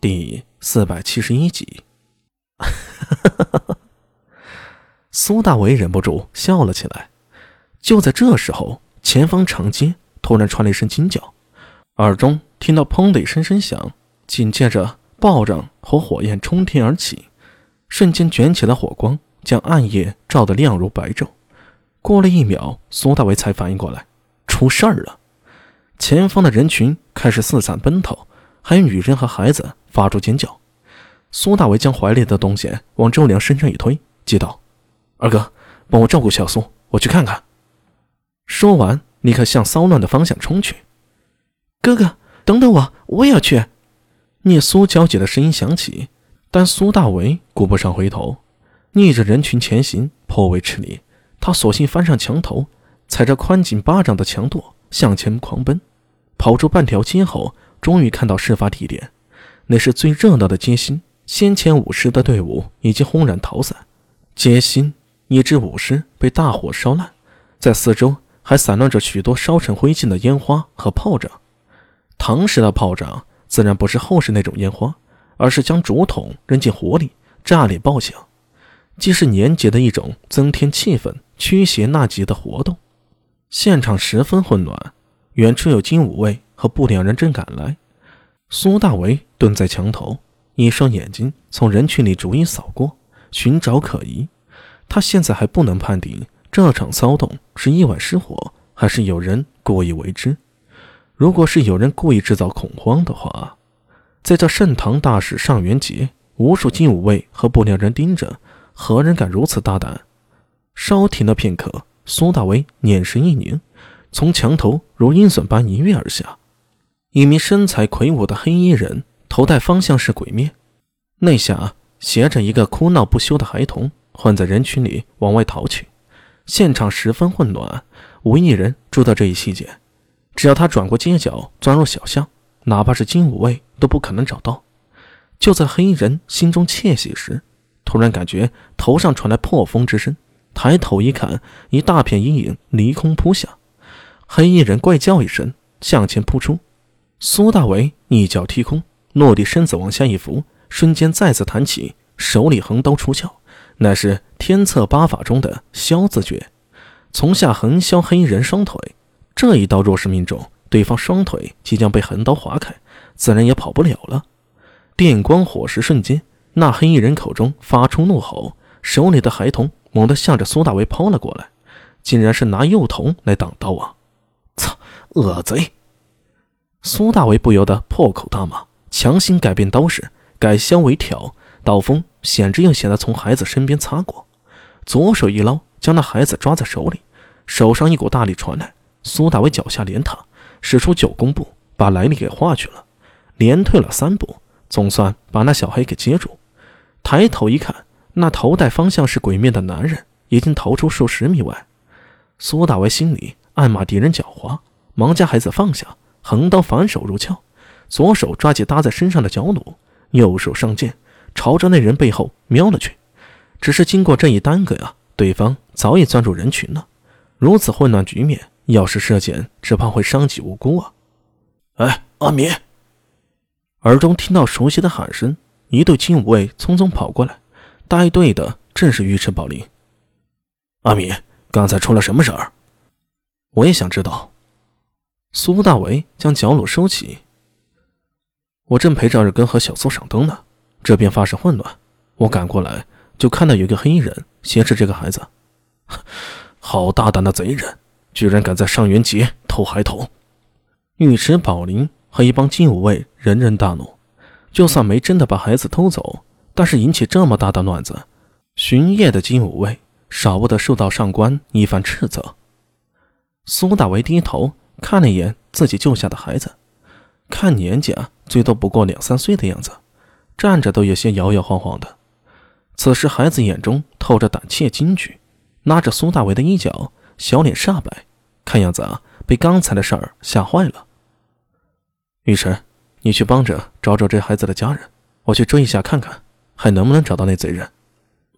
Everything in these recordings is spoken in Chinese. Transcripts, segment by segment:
第四百七十一集，苏大伟忍不住笑了起来。就在这时候，前方长街突然传来一声惊叫，耳中听到“砰”的一声声响，紧接着暴涨和火焰冲天而起，瞬间卷起了火光，将暗夜照得亮如白昼。过了一秒，苏大伟才反应过来，出事儿了！前方的人群开始四散奔逃，还有女人和孩子。发出尖叫，苏大为将怀里的东西往周良身上一推，急道：“二哥，帮我照顾小苏，我去看看。”说完，立刻向骚乱的方向冲去。“哥哥，等等我，我也要去！”聂苏焦急的声音响起，但苏大为顾不上回头，逆着人群前行颇为吃力。他索性翻上墙头，踩着宽仅巴掌的墙垛向前狂奔，跑出半条街后，终于看到事发地点。那是最热闹的街心，先前舞狮的队伍已经轰然逃散。街心一支舞狮被大火烧烂，在四周还散乱着许多烧成灰烬的烟花和炮仗。唐时的炮仗自然不是后世那种烟花，而是将竹筒扔进火里，炸裂爆响，既是年节的一种增添气氛、驱邪纳吉的活动。现场十分混乱，远处有金吾卫和不良人正赶来。苏大为蹲在墙头，一双眼睛从人群里逐一扫过，寻找可疑。他现在还不能判定这场骚动是意外失火，还是有人故意为之。如果是有人故意制造恐慌的话，在这盛唐大使上元节，无数金吾卫和不良人盯着，何人敢如此大胆？稍停了片刻，苏大为眼神一凝，从墙头如鹰隼般一跃而下。一名身材魁梧的黑衣人，头戴方向式鬼面，内下携着一个哭闹不休的孩童，混在人群里往外逃去。现场十分混乱，无一人注意到这一细节。只要他转过街角，钻入小巷，哪怕是金武卫都不可能找到。就在黑衣人心中窃喜时，突然感觉头上传来破风之声，抬头一看，一大片阴影离空扑下。黑衣人怪叫一声，向前扑出。苏大为一脚踢空，落地，身子往下一伏，瞬间再次弹起，手里横刀出鞘，乃是天策八法中的削字诀，从下横削黑衣人双腿。这一刀若是命中，对方双腿即将被横刀划开，自然也跑不了了。电光火石瞬间，那黑衣人口中发出怒吼，手里的孩童猛地向着苏大为抛了过来，竟然是拿幼童来挡刀啊！操，恶贼！苏大为不由得破口大骂，强行改变刀势，改削为挑，刀锋险之又险的从孩子身边擦过，左手一捞，将那孩子抓在手里，手上一股大力传来，苏大为脚下连踏，使出九宫步，把来历给画去了，连退了三步，总算把那小孩给接住。抬头一看，那头戴方向是鬼面的男人已经逃出数十米外。苏大为心里暗骂敌人狡猾，忙将孩子放下。横刀反手入鞘，左手抓起搭在身上的脚弩，右手上剑，朝着那人背后瞄了去。只是经过这一耽搁呀，对方早已钻入人群了。如此混乱局面，要是射箭，只怕会伤及无辜啊！哎，阿米！耳中听到熟悉的喊声，一队精武卫匆匆跑过来，带队的正是尉迟宝林。阿米，刚才出了什么事儿？我也想知道。苏大为将脚弩收起。我正陪着二哥和小苏赏灯呢，这边发生混乱，我赶过来就看到有一个黑衣人挟持这个孩子。好大胆的贼人，居然敢在上元节偷孩童！尉迟宝林和一帮金武卫人人大怒，就算没真的把孩子偷走，但是引起这么大的乱子，巡夜的金武卫少不得受到上官一番斥责。苏大为低头。看了一眼自己救下的孩子，看年纪啊，最多不过两三岁的样子，站着都有些摇摇晃晃的。此时孩子眼中透着胆怯惊惧，拉着苏大伟的衣角，小脸煞白，看样子啊，被刚才的事儿吓坏了。雨辰，你去帮着找找这孩子的家人，我去追一下看看，还能不能找到那贼人。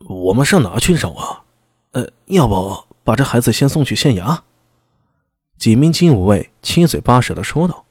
我们上哪去找啊？呃，要不把这孩子先送去县衙？几名金吾卫七嘴八舌的说道。